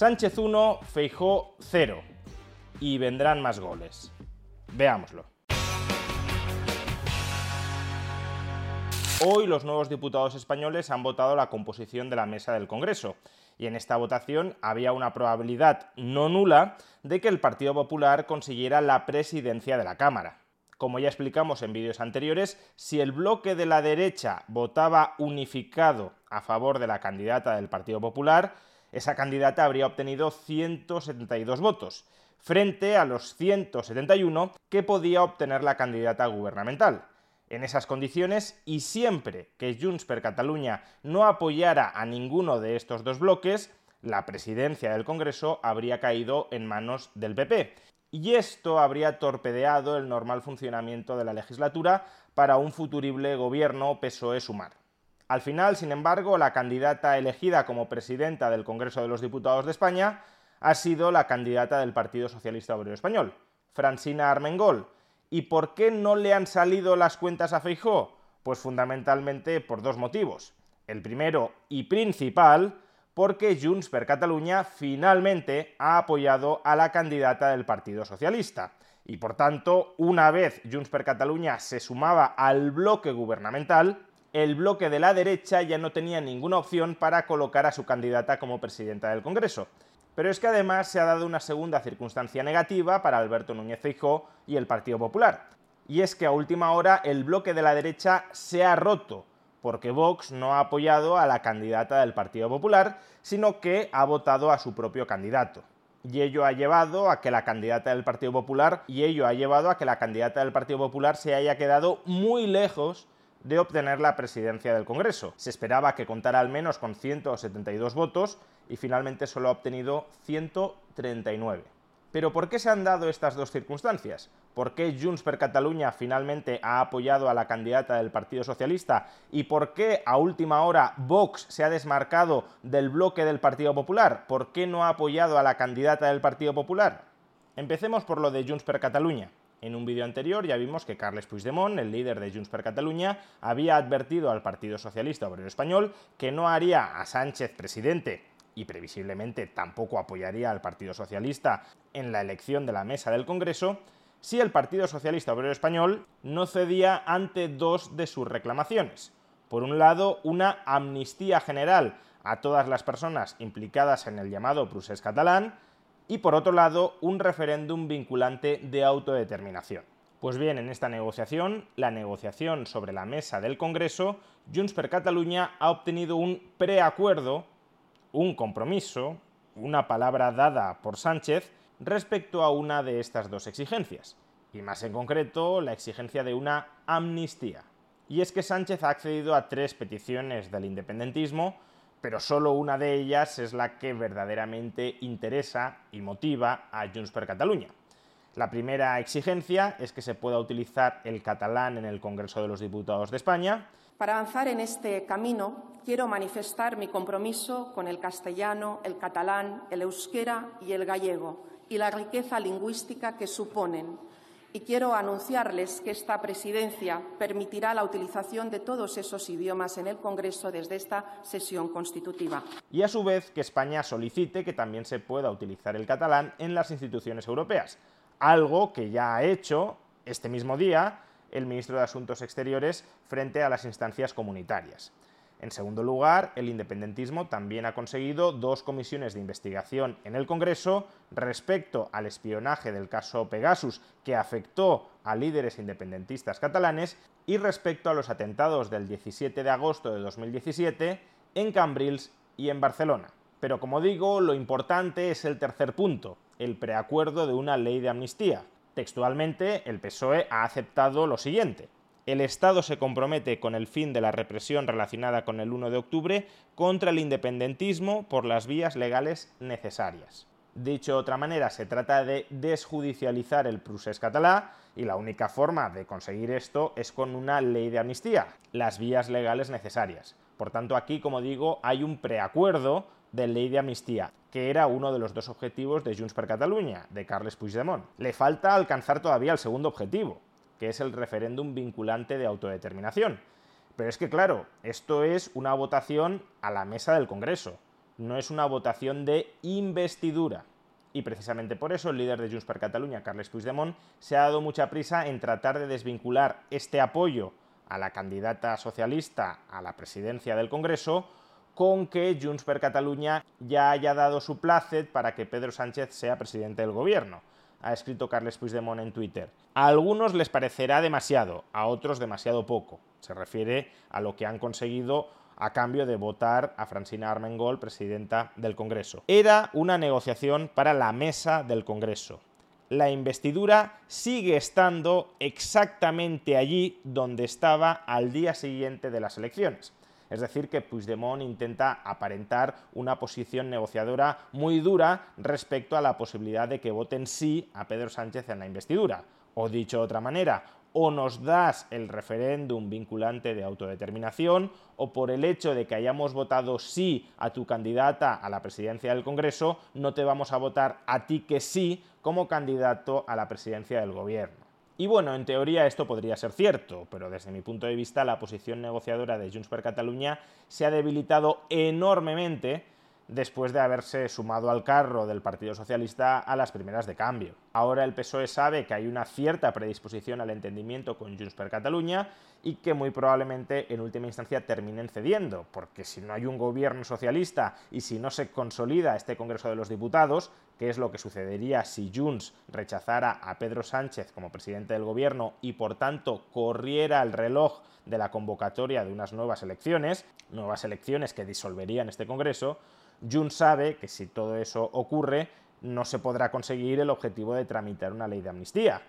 Sánchez 1, Feijó 0. Y vendrán más goles. Veámoslo. Hoy los nuevos diputados españoles han votado la composición de la mesa del Congreso y en esta votación había una probabilidad no nula de que el Partido Popular consiguiera la presidencia de la Cámara. Como ya explicamos en vídeos anteriores, si el bloque de la derecha votaba unificado a favor de la candidata del Partido Popular, esa candidata habría obtenido 172 votos, frente a los 171 que podía obtener la candidata gubernamental. En esas condiciones, y siempre que Junts per Catalunya no apoyara a ninguno de estos dos bloques, la presidencia del Congreso habría caído en manos del PP. Y esto habría torpedeado el normal funcionamiento de la legislatura para un futurible gobierno PSOE-Sumar. Al final, sin embargo, la candidata elegida como presidenta del Congreso de los Diputados de España ha sido la candidata del Partido Socialista Obrero Español, Francina Armengol, ¿Y por qué no le han salido las cuentas a Feijó? Pues fundamentalmente por dos motivos. El primero y principal, porque Junts per Catalunya finalmente ha apoyado a la candidata del Partido Socialista. Y por tanto, una vez Junts per Catalunya se sumaba al bloque gubernamental, el bloque de la derecha ya no tenía ninguna opción para colocar a su candidata como presidenta del Congreso. Pero es que además se ha dado una segunda circunstancia negativa para Alberto Núñez Feijóo y el Partido Popular. Y es que a última hora el bloque de la derecha se ha roto, porque Vox no ha apoyado a la candidata del Partido Popular, sino que ha votado a su propio candidato. Y ello ha llevado a que la candidata del Partido Popular y ello ha llevado a que la candidata del Partido Popular se haya quedado muy lejos de obtener la presidencia del Congreso. Se esperaba que contara al menos con 172 votos y finalmente solo ha obtenido 139. Pero ¿por qué se han dado estas dos circunstancias? ¿Por qué Junts per Catalunya finalmente ha apoyado a la candidata del Partido Socialista? ¿Y por qué a última hora Vox se ha desmarcado del bloque del Partido Popular? ¿Por qué no ha apoyado a la candidata del Partido Popular? Empecemos por lo de Junts per Catalunya. En un vídeo anterior ya vimos que Carles Puigdemont, el líder de Junts per Catalunya, había advertido al Partido Socialista Obrero Español que no haría a Sánchez presidente y previsiblemente tampoco apoyaría al Partido Socialista en la elección de la mesa del Congreso si el Partido Socialista Obrero Español no cedía ante dos de sus reclamaciones. Por un lado, una amnistía general a todas las personas implicadas en el llamado procés catalán, y por otro lado un referéndum vinculante de autodeterminación. Pues bien, en esta negociación, la negociación sobre la mesa del Congreso, Junts per Catalunya ha obtenido un preacuerdo, un compromiso, una palabra dada por Sánchez respecto a una de estas dos exigencias, y más en concreto la exigencia de una amnistía. Y es que Sánchez ha accedido a tres peticiones del independentismo pero solo una de ellas es la que verdaderamente interesa y motiva a Junts per Catalunya. La primera exigencia es que se pueda utilizar el catalán en el Congreso de los Diputados de España. Para avanzar en este camino, quiero manifestar mi compromiso con el castellano, el catalán, el euskera y el gallego y la riqueza lingüística que suponen y quiero anunciarles que esta presidencia permitirá la utilización de todos esos idiomas en el Congreso desde esta sesión constitutiva. Y a su vez que España solicite que también se pueda utilizar el catalán en las instituciones europeas, algo que ya ha hecho este mismo día el ministro de Asuntos Exteriores frente a las instancias comunitarias. En segundo lugar, el independentismo también ha conseguido dos comisiones de investigación en el Congreso respecto al espionaje del caso Pegasus que afectó a líderes independentistas catalanes y respecto a los atentados del 17 de agosto de 2017 en Cambrils y en Barcelona. Pero como digo, lo importante es el tercer punto, el preacuerdo de una ley de amnistía. Textualmente, el PSOE ha aceptado lo siguiente el Estado se compromete con el fin de la represión relacionada con el 1 de octubre contra el independentismo por las vías legales necesarias. Dicho de otra manera, se trata de desjudicializar el procés catalá y la única forma de conseguir esto es con una ley de amnistía, las vías legales necesarias. Por tanto, aquí, como digo, hay un preacuerdo de ley de amnistía, que era uno de los dos objetivos de Junts per Catalunya, de Carles Puigdemont. Le falta alcanzar todavía el segundo objetivo, que es el referéndum vinculante de autodeterminación. Pero es que, claro, esto es una votación a la mesa del Congreso no es una votación de investidura. Y precisamente por eso el líder de Junts per Catalunya, Carles Puigdemont, se ha dado mucha prisa en tratar de desvincular este apoyo a la candidata socialista a la presidencia del Congreso con que Junts per Catalunya ya haya dado su placet para que Pedro Sánchez sea presidente del gobierno. Ha escrito Carles Puigdemont en Twitter. A algunos les parecerá demasiado, a otros demasiado poco. Se refiere a lo que han conseguido a cambio de votar a Francina Armengol, presidenta del Congreso. Era una negociación para la mesa del Congreso. La investidura sigue estando exactamente allí donde estaba al día siguiente de las elecciones. Es decir, que Puigdemont intenta aparentar una posición negociadora muy dura respecto a la posibilidad de que voten sí a Pedro Sánchez en la investidura. O dicho de otra manera, o nos das el referéndum vinculante de autodeterminación o por el hecho de que hayamos votado sí a tu candidata a la presidencia del Congreso, no te vamos a votar a ti que sí como candidato a la presidencia del Gobierno. Y bueno, en teoría esto podría ser cierto, pero desde mi punto de vista la posición negociadora de Junts per Catalunya se ha debilitado enormemente después de haberse sumado al carro del Partido Socialista a las primeras de cambio. Ahora el PSOE sabe que hay una cierta predisposición al entendimiento con Junts per Catalunya y que muy probablemente en última instancia terminen cediendo, porque si no hay un gobierno socialista y si no se consolida este Congreso de los Diputados, que es lo que sucedería si Junts rechazara a Pedro Sánchez como presidente del gobierno y por tanto corriera el reloj de la convocatoria de unas nuevas elecciones, nuevas elecciones que disolverían este Congreso, Junts sabe que si todo eso ocurre, no se podrá conseguir el objetivo de tramitar una ley de amnistía.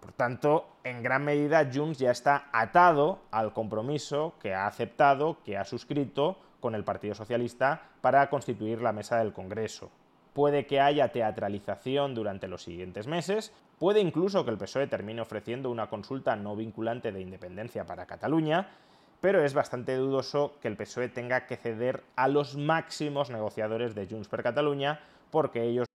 Por tanto, en gran medida Junts ya está atado al compromiso que ha aceptado, que ha suscrito con el Partido Socialista para constituir la mesa del Congreso. Puede que haya teatralización durante los siguientes meses, puede incluso que el PSOE termine ofreciendo una consulta no vinculante de independencia para Cataluña, pero es bastante dudoso que el PSOE tenga que ceder a los máximos negociadores de Junts per Catalunya porque ellos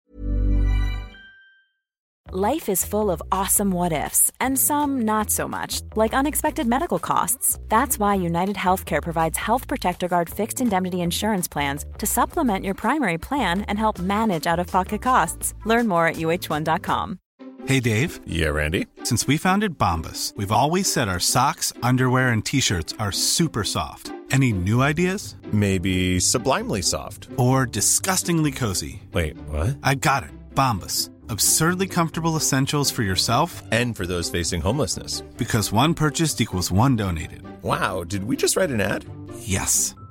Life is full of awesome what ifs and some not so much, like unexpected medical costs. That's why United Healthcare provides Health Protector Guard fixed indemnity insurance plans to supplement your primary plan and help manage out-of-pocket costs. Learn more at uh1.com. Hey Dave. Yeah, Randy. Since we founded Bombus, we've always said our socks, underwear and t-shirts are super soft. Any new ideas? Maybe sublimely soft or disgustingly cozy. Wait, what? I got it. Bombus Absurdly comfortable essentials for yourself and for those facing homelessness. Because one purchased equals one donated. Wow, did we just write an ad? Yes.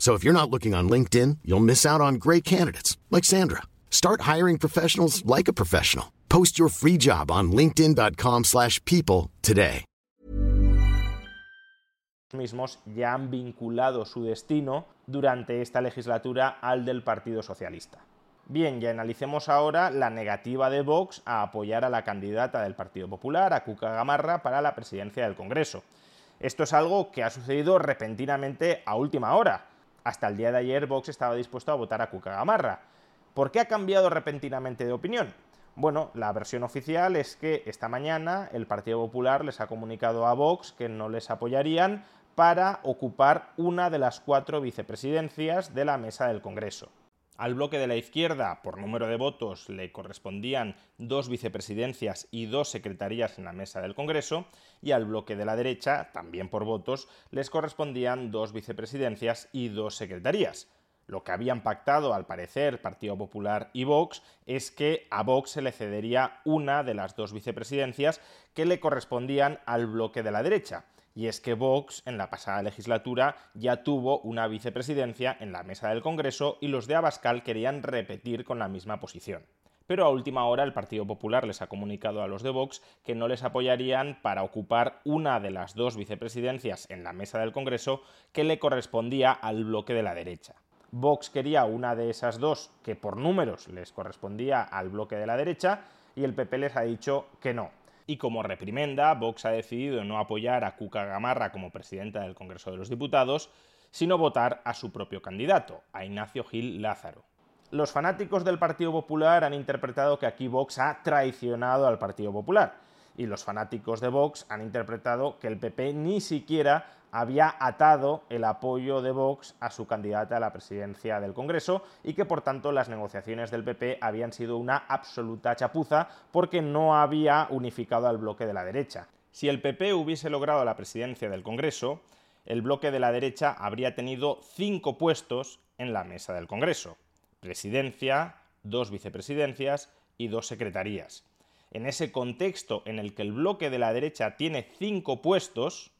So if you're not looking on LinkedIn, you'll miss out on great candidates like Sandra. Start hiring professionals like a professional. Post your free job on linkedin.com/people today. mismos ya han vinculado su destino durante esta legislatura al del Partido Socialista. Bien, analicemos ahora la negativa de Vox a apoyar a la candidata del Partido Popular, a Cuca Gamarra, para la presidencia del Congreso. Esto es algo que ha sucedido repentinamente a última hora. Hasta el día de ayer Vox estaba dispuesto a votar a Cuca Gamarra. ¿Por qué ha cambiado repentinamente de opinión? Bueno, la versión oficial es que esta mañana el Partido Popular les ha comunicado a Vox que no les apoyarían para ocupar una de las cuatro vicepresidencias de la mesa del Congreso. Al bloque de la izquierda, por número de votos, le correspondían dos vicepresidencias y dos secretarías en la mesa del Congreso, y al bloque de la derecha, también por votos, les correspondían dos vicepresidencias y dos secretarías. Lo que habían pactado, al parecer, Partido Popular y Vox, es que a Vox se le cedería una de las dos vicepresidencias que le correspondían al bloque de la derecha y es que Vox en la pasada legislatura ya tuvo una vicepresidencia en la mesa del Congreso y los de Abascal querían repetir con la misma posición. Pero a última hora el Partido Popular les ha comunicado a los de Vox que no les apoyarían para ocupar una de las dos vicepresidencias en la mesa del Congreso que le correspondía al bloque de la derecha. Vox quería una de esas dos que por números les correspondía al bloque de la derecha y el PP les ha dicho que no, y como reprimenda, Vox ha decidido no apoyar a Cuca Gamarra como presidenta del Congreso de los Diputados, sino votar a su propio candidato, a Ignacio Gil Lázaro. Los fanáticos del Partido Popular han interpretado que aquí Vox ha traicionado al Partido Popular, y los fanáticos de Vox han interpretado que el PP ni siquiera había atado el apoyo de Vox a su candidata a la presidencia del Congreso y que por tanto las negociaciones del PP habían sido una absoluta chapuza porque no había unificado al bloque de la derecha. Si el PP hubiese logrado la presidencia del Congreso, el bloque de la derecha habría tenido cinco puestos en la mesa del Congreso. Presidencia, dos vicepresidencias y dos secretarías. En ese contexto en el que el bloque de la derecha tiene cinco puestos,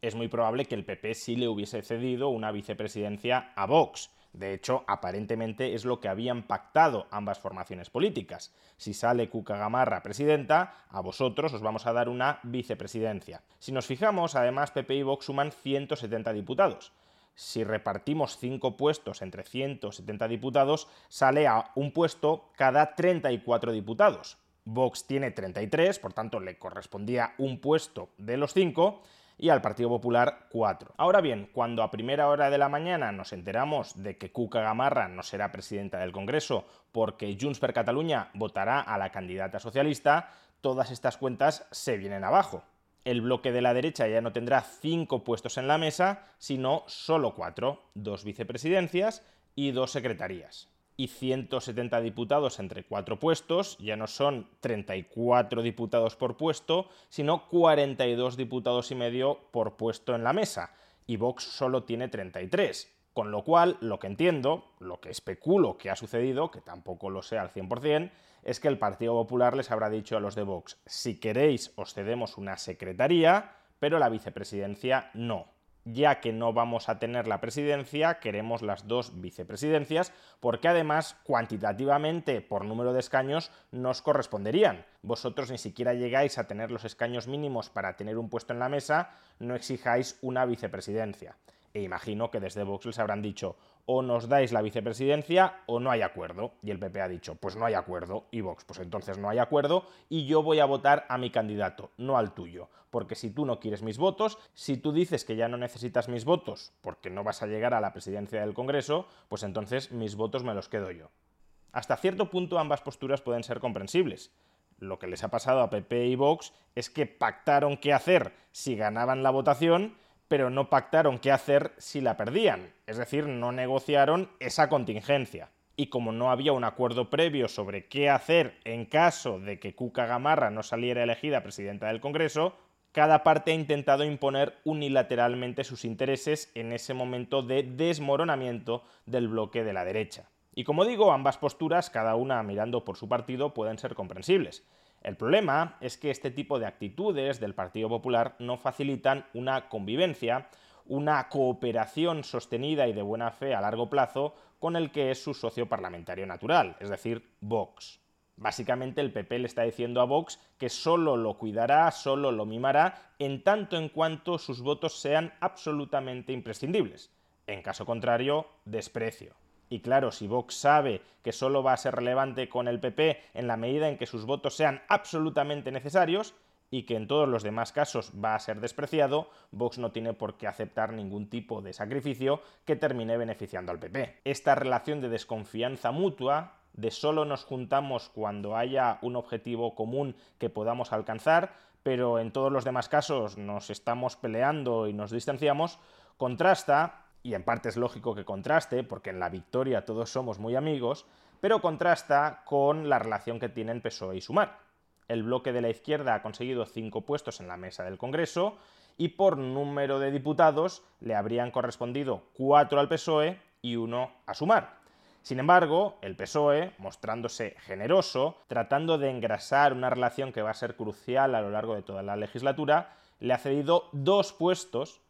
es muy probable que el PP sí le hubiese cedido una vicepresidencia a Vox. De hecho, aparentemente es lo que habían pactado ambas formaciones políticas. Si sale Cuca Gamarra presidenta, a vosotros os vamos a dar una vicepresidencia. Si nos fijamos, además PP y Vox suman 170 diputados. Si repartimos 5 puestos entre 170 diputados, sale a un puesto cada 34 diputados. Vox tiene 33, por tanto le correspondía un puesto de los 5, y al Partido Popular 4. Ahora bien, cuando a primera hora de la mañana nos enteramos de que Cuca Gamarra no será presidenta del Congreso porque Junts per Catalunya votará a la candidata socialista, todas estas cuentas se vienen abajo. El bloque de la derecha ya no tendrá cinco puestos en la mesa, sino solo cuatro, dos vicepresidencias y dos secretarías y 170 diputados entre cuatro puestos, ya no son 34 diputados por puesto, sino 42 diputados y medio por puesto en la mesa, y Vox solo tiene 33. Con lo cual, lo que entiendo, lo que especulo que ha sucedido, que tampoco lo sé al 100%, es que el Partido Popular les habrá dicho a los de Vox, si queréis os cedemos una secretaría, pero la vicepresidencia no ya que no vamos a tener la presidencia, queremos las dos vicepresidencias, porque además cuantitativamente por número de escaños nos corresponderían. Vosotros ni siquiera llegáis a tener los escaños mínimos para tener un puesto en la mesa, no exijáis una vicepresidencia. E imagino que desde Vox les habrán dicho, o nos dais la vicepresidencia o no hay acuerdo. Y el PP ha dicho, pues no hay acuerdo. Y Vox, pues entonces no hay acuerdo y yo voy a votar a mi candidato, no al tuyo. Porque si tú no quieres mis votos, si tú dices que ya no necesitas mis votos porque no vas a llegar a la presidencia del Congreso, pues entonces mis votos me los quedo yo. Hasta cierto punto ambas posturas pueden ser comprensibles. Lo que les ha pasado a PP y Vox es que pactaron qué hacer si ganaban la votación pero no pactaron qué hacer si la perdían, es decir, no negociaron esa contingencia. Y como no había un acuerdo previo sobre qué hacer en caso de que Cuca Gamarra no saliera elegida presidenta del Congreso, cada parte ha intentado imponer unilateralmente sus intereses en ese momento de desmoronamiento del bloque de la derecha. Y como digo, ambas posturas, cada una mirando por su partido, pueden ser comprensibles. El problema es que este tipo de actitudes del Partido Popular no facilitan una convivencia, una cooperación sostenida y de buena fe a largo plazo con el que es su socio parlamentario natural, es decir, Vox. Básicamente el PP le está diciendo a Vox que solo lo cuidará, solo lo mimará, en tanto en cuanto sus votos sean absolutamente imprescindibles. En caso contrario, desprecio. Y claro, si Vox sabe que solo va a ser relevante con el PP en la medida en que sus votos sean absolutamente necesarios, y que en todos los demás casos va a ser despreciado, Vox no tiene por qué aceptar ningún tipo de sacrificio que termine beneficiando al PP. Esta relación de desconfianza mutua, de solo nos juntamos cuando haya un objetivo común que podamos alcanzar, pero en todos los demás casos nos estamos peleando y nos distanciamos, contrasta y en parte es lógico que contraste, porque en la victoria todos somos muy amigos, pero contrasta con la relación que tienen PSOE y Sumar. El bloque de la izquierda ha conseguido cinco puestos en la mesa del Congreso y por número de diputados le habrían correspondido cuatro al PSOE y uno a Sumar. Sin embargo, el PSOE, mostrándose generoso, tratando de engrasar una relación que va a ser crucial a lo largo de toda la legislatura, le ha cedido dos puestos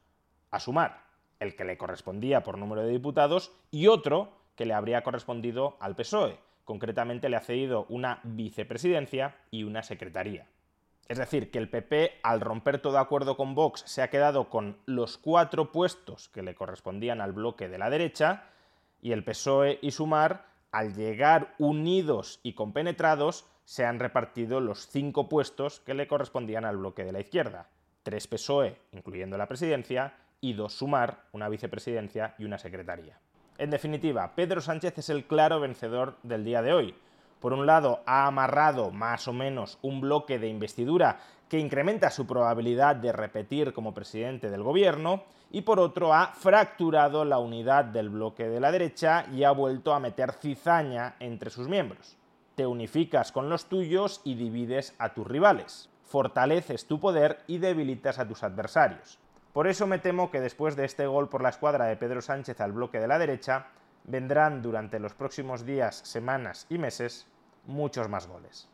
a Sumar, el que le correspondía por número de diputados y otro que le habría correspondido al PSOE. Concretamente le ha cedido una vicepresidencia y una secretaría. Es decir, que el PP, al romper todo acuerdo con Vox, se ha quedado con los cuatro puestos que le correspondían al bloque de la derecha, y el PSOE y Sumar, al llegar unidos y compenetrados, se han repartido los cinco puestos que le correspondían al bloque de la izquierda. Tres PSOE, incluyendo la presidencia, y dos Sumar, una vicepresidencia y una secretaría. En definitiva, Pedro Sánchez es el claro vencedor del día de hoy. Por un lado, ha amarrado más o menos un bloque de investidura que incrementa su probabilidad de repetir como presidente del gobierno, y por otro ha fracturado la unidad del bloque de la derecha y ha vuelto a meter cizaña entre sus miembros. Te unificas con los tuyos y divides a tus rivales. Fortaleces tu poder y debilitas a tus adversarios. Por eso me temo que después de este gol por la escuadra de Pedro Sánchez al bloque de la derecha, vendrán durante los próximos días, semanas y meses muchos más goles.